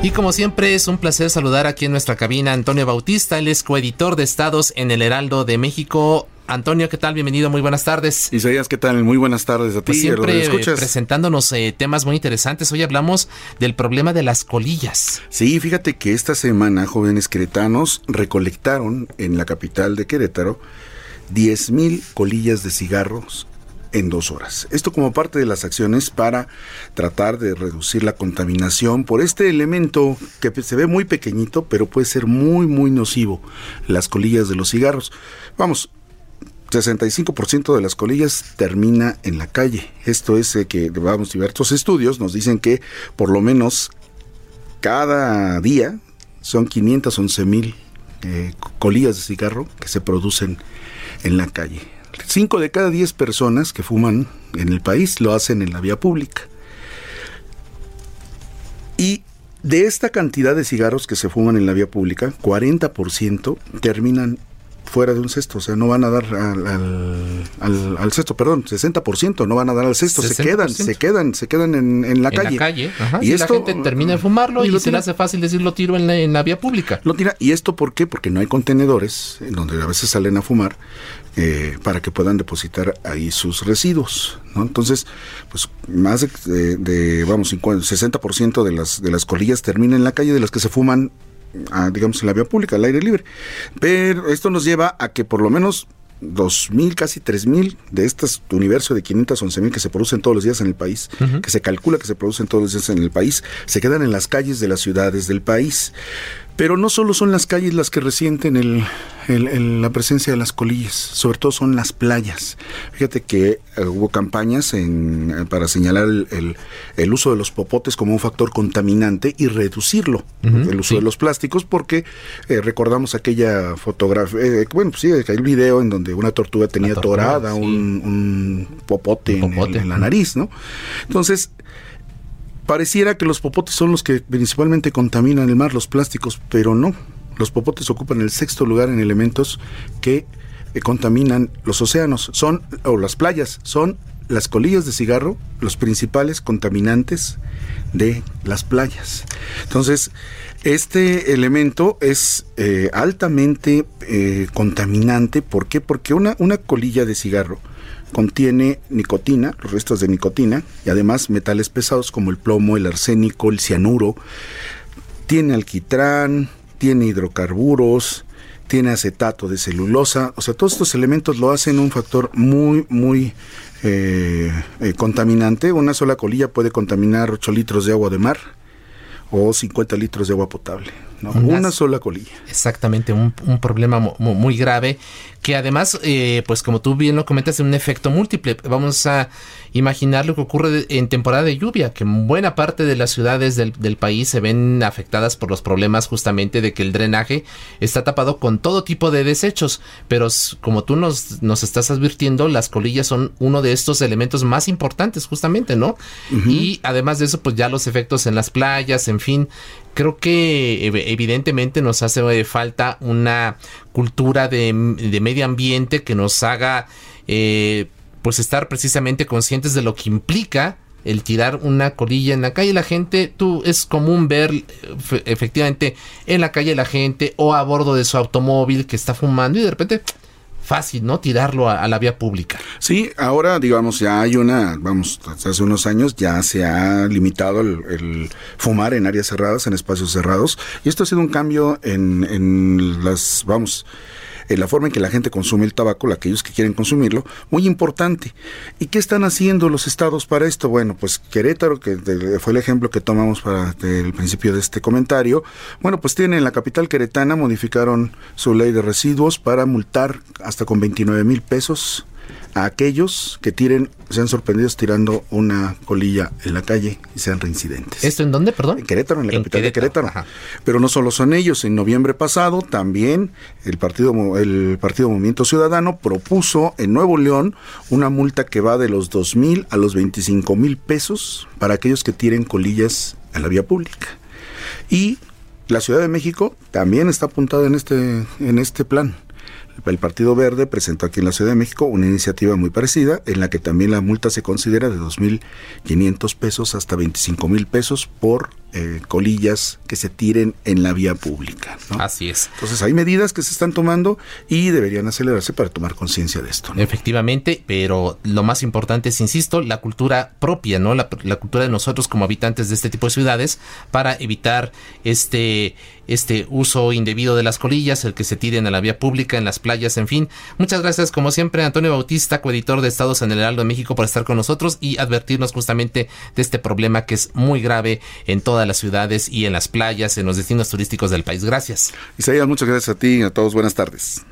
Y como siempre es un placer saludar aquí en nuestra cabina Antonio Bautista, él es coeditor de estados en el Heraldo de México. Antonio, ¿qué tal? Bienvenido, muy buenas tardes. Isaías, ¿qué tal? Muy buenas tardes a ti. Pues siempre eh, presentándonos eh, temas muy interesantes. Hoy hablamos del problema de las colillas. Sí, fíjate que esta semana jóvenes queretanos recolectaron en la capital de Querétaro 10.000 colillas de cigarros en dos horas. Esto como parte de las acciones para tratar de reducir la contaminación por este elemento que se ve muy pequeñito, pero puede ser muy, muy nocivo, las colillas de los cigarros. Vamos, 65% de las colillas termina en la calle. Esto es eh, que, vamos, diversos estudios nos dicen que por lo menos cada día son 511 mil eh, colillas de cigarro que se producen en la calle. Cinco de cada diez personas que fuman en el país lo hacen en la vía pública. Y de esta cantidad de cigarros que se fuman en la vía pública, 40% terminan fuera de un cesto, o sea, no van a dar al, al, cesto, perdón, 60% no van a dar al cesto, se quedan, se quedan, se quedan en, la calle. La calle y, esto, la gente termina de fumarlo y, se le hace fácil decir lo tiro en la, vía pública. Lo tira, y esto ¿por qué? Porque no hay contenedores en donde a veces salen a fumar eh, para que puedan depositar ahí sus residuos, ¿no? Entonces, pues más de, de vamos, 60% de las, de las colillas terminan en la calle, de las que se fuman digamos, en la vía pública, al aire libre. Pero esto nos lleva a que por lo menos 2.000, casi 3.000 de este universo de 511.000 que se producen todos los días en el país, que se calcula que se producen todos los días en el país, se quedan en las calles de las ciudades del país. Pero no solo son las calles las que resienten el, la presencia de las colillas, sobre todo son las playas. Fíjate que eh, hubo campañas en, eh, para señalar el, el, uso de los popotes como un factor contaminante y reducirlo, el uso de los plásticos, porque eh, recordamos aquella fotografía, bueno, pues sí, el video en donde una tortuga tenía torada un, popote, en, la nariz, ¿no? Entonces, Pareciera que los popotes son los que principalmente contaminan el mar, los plásticos, pero no. Los popotes ocupan el sexto lugar en elementos que eh, contaminan los océanos, son o las playas, son las colillas de cigarro los principales contaminantes de las playas. Entonces, este elemento es eh, altamente eh, contaminante. ¿Por qué? Porque una, una colilla de cigarro contiene nicotina, los restos de nicotina, y además metales pesados como el plomo, el arsénico, el cianuro. Tiene alquitrán, tiene hidrocarburos, tiene acetato de celulosa. O sea, todos estos elementos lo hacen un factor muy, muy eh, eh, contaminante. Una sola colilla puede contaminar 8 litros de agua de mar o 50 litros de agua potable. Una, sola colilla. Exactamente, un, problema muy grave que además, eh, pues como tú bien lo comentas, es un efecto múltiple. Vamos a imaginar lo que ocurre en temporada de lluvia, que buena parte de las ciudades del, país se ven afectadas por los problemas justamente de que el drenaje está tapado con todo tipo de desechos, pero como tú nos, nos estás advirtiendo, las colillas son uno de estos elementos más importantes justamente, ¿no? Y además de eso, pues ya los efectos en las playas, en fin, creo que evidentemente nos hace falta una cultura de, medio ambiente que nos haga eh, pues estar precisamente conscientes de lo que implica el tirar una colilla en la calle. La gente, tú, es común ver efectivamente en la calle la gente o a bordo de su automóvil que está fumando y de repente fácil, ¿no? Tirarlo a, la vía pública. Sí, ahora, digamos, ya hay una, vamos, hace unos años ya se ha limitado el, fumar en áreas cerradas, en espacios cerrados, y esto ha sido un cambio en, en las, vamos, en la forma en que la gente consume el tabaco, aquellos que quieren consumirlo, muy importante. ¿Y qué están haciendo los estados para esto? Bueno, pues Querétaro, que fue el ejemplo que tomamos para el principio de este comentario, bueno, pues tiene en la capital queretana, modificaron su ley de residuos para multar hasta con 29 mil pesos a aquellos que tiren, sean sorprendidos tirando una colilla en la calle y sean reincidentes. ¿Esto en dónde, perdón? En Querétaro, en la capital de Querétaro. Pero no solo son ellos, en noviembre pasado también el partido, el partido Movimiento Ciudadano propuso en Nuevo León una multa que va de los dos mil a los 25 mil pesos para aquellos que tiren colillas a la vía pública. Y la Ciudad de México también está apuntada en este, en este plan. El Partido Verde presentó aquí en la Ciudad de México una iniciativa muy parecida en la que también la multa se considera de 2.500 pesos hasta 25.000 pesos por eh, colillas que se tiren en la vía pública. Así es. Entonces hay medidas que se están tomando y deberían acelerarse para tomar conciencia de esto. Efectivamente, pero lo más importante es, insisto, la cultura propia, ¿no? La, la, cultura de nosotros como habitantes de este tipo de ciudades para evitar este, este uso indebido de las colillas, el que se tiren a la vía pública, en las playas, en fin. Muchas gracias, como siempre, Antonio Bautista, coeditor de Estados en el Heraldo de México, por estar con nosotros y advertirnos justamente de este problema que es muy grave en toda las ciudades y en las playas, en los destinos turísticos del país. Gracias. Isaías, muchas gracias a ti y a todos. Buenas tardes.